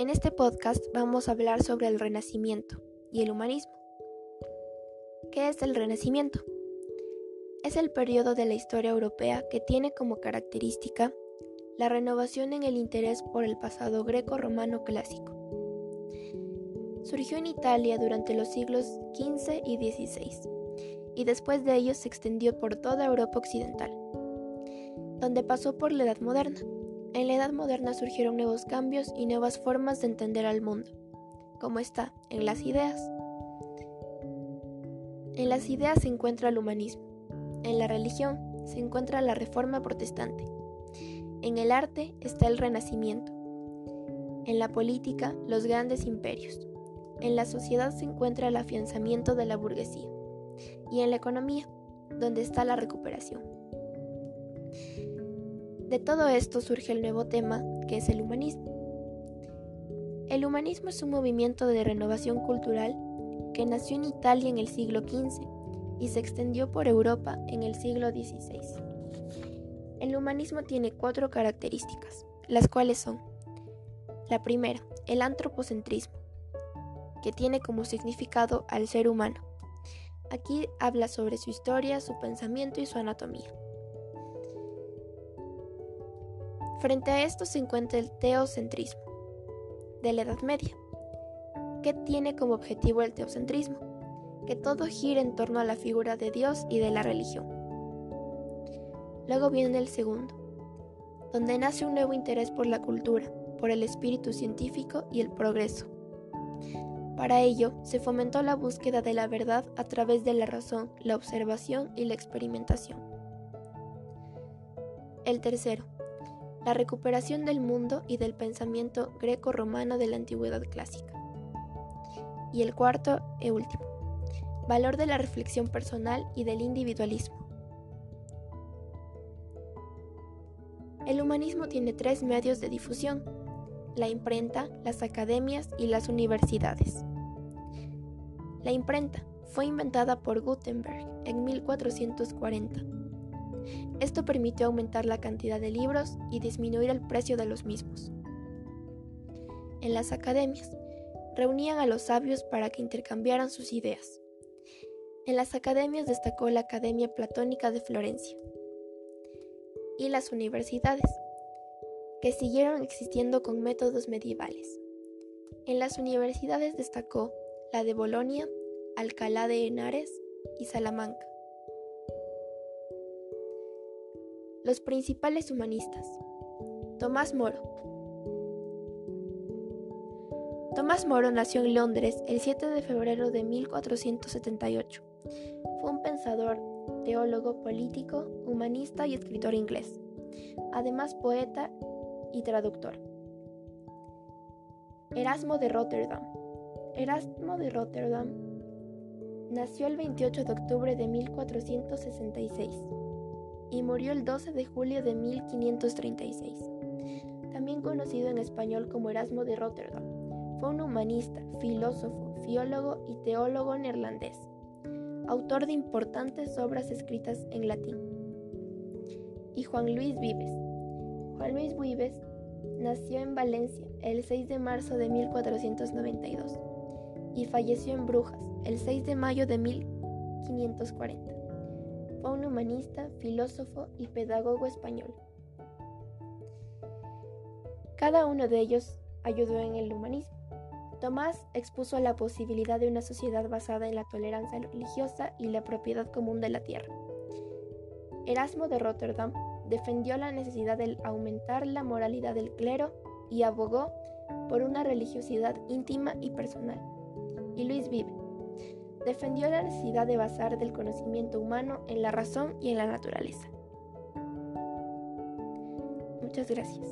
En este podcast vamos a hablar sobre el Renacimiento y el humanismo. ¿Qué es el Renacimiento? Es el periodo de la historia europea que tiene como característica la renovación en el interés por el pasado greco-romano clásico. Surgió en Italia durante los siglos XV y XVI y después de ello se extendió por toda Europa occidental, donde pasó por la Edad Moderna. En la Edad Moderna surgieron nuevos cambios y nuevas formas de entender al mundo, como está en las ideas. En las ideas se encuentra el humanismo, en la religión se encuentra la reforma protestante, en el arte está el renacimiento, en la política los grandes imperios, en la sociedad se encuentra el afianzamiento de la burguesía. Y en la economía, donde está la recuperación. De todo esto surge el nuevo tema, que es el humanismo. El humanismo es un movimiento de renovación cultural que nació en Italia en el siglo XV y se extendió por Europa en el siglo XVI. El humanismo tiene cuatro características, las cuales son la primera, el antropocentrismo, que tiene como significado al ser humano. Aquí habla sobre su historia, su pensamiento y su anatomía. Frente a esto se encuentra el teocentrismo, de la Edad Media. ¿Qué tiene como objetivo el teocentrismo? Que todo gire en torno a la figura de Dios y de la religión. Luego viene el segundo, donde nace un nuevo interés por la cultura, por el espíritu científico y el progreso. Para ello, se fomentó la búsqueda de la verdad a través de la razón, la observación y la experimentación. El tercero, la recuperación del mundo y del pensamiento greco-romano de la antigüedad clásica. Y el cuarto e último, valor de la reflexión personal y del individualismo. El humanismo tiene tres medios de difusión, la imprenta, las academias y las universidades. La imprenta fue inventada por Gutenberg en 1440. Esto permitió aumentar la cantidad de libros y disminuir el precio de los mismos. En las academias, reunían a los sabios para que intercambiaran sus ideas. En las academias destacó la Academia Platónica de Florencia. Y las universidades, que siguieron existiendo con métodos medievales. En las universidades destacó la de Bolonia, Alcalá de Henares y Salamanca. Los principales humanistas. Tomás Moro. Tomás Moro nació en Londres el 7 de febrero de 1478. Fue un pensador, teólogo, político, humanista y escritor inglés, además poeta y traductor. Erasmo de Rotterdam. Erasmo de Rotterdam nació el 28 de octubre de 1466 y murió el 12 de julio de 1536. También conocido en español como Erasmo de Rotterdam, fue un humanista, filósofo, filólogo y teólogo neerlandés, autor de importantes obras escritas en latín. Y Juan Luis Vives, Juan Luis Buives nació en Valencia el 6 de marzo de 1492 y falleció en Brujas el 6 de mayo de 1540. Fue un humanista, filósofo y pedagogo español. Cada uno de ellos ayudó en el humanismo. Tomás expuso la posibilidad de una sociedad basada en la tolerancia religiosa y la propiedad común de la tierra. Erasmo de Rotterdam defendió la necesidad de aumentar la moralidad del clero y abogó por una religiosidad íntima y personal. Y Luis Vive defendió la necesidad de basar del conocimiento humano en la razón y en la naturaleza. Muchas gracias.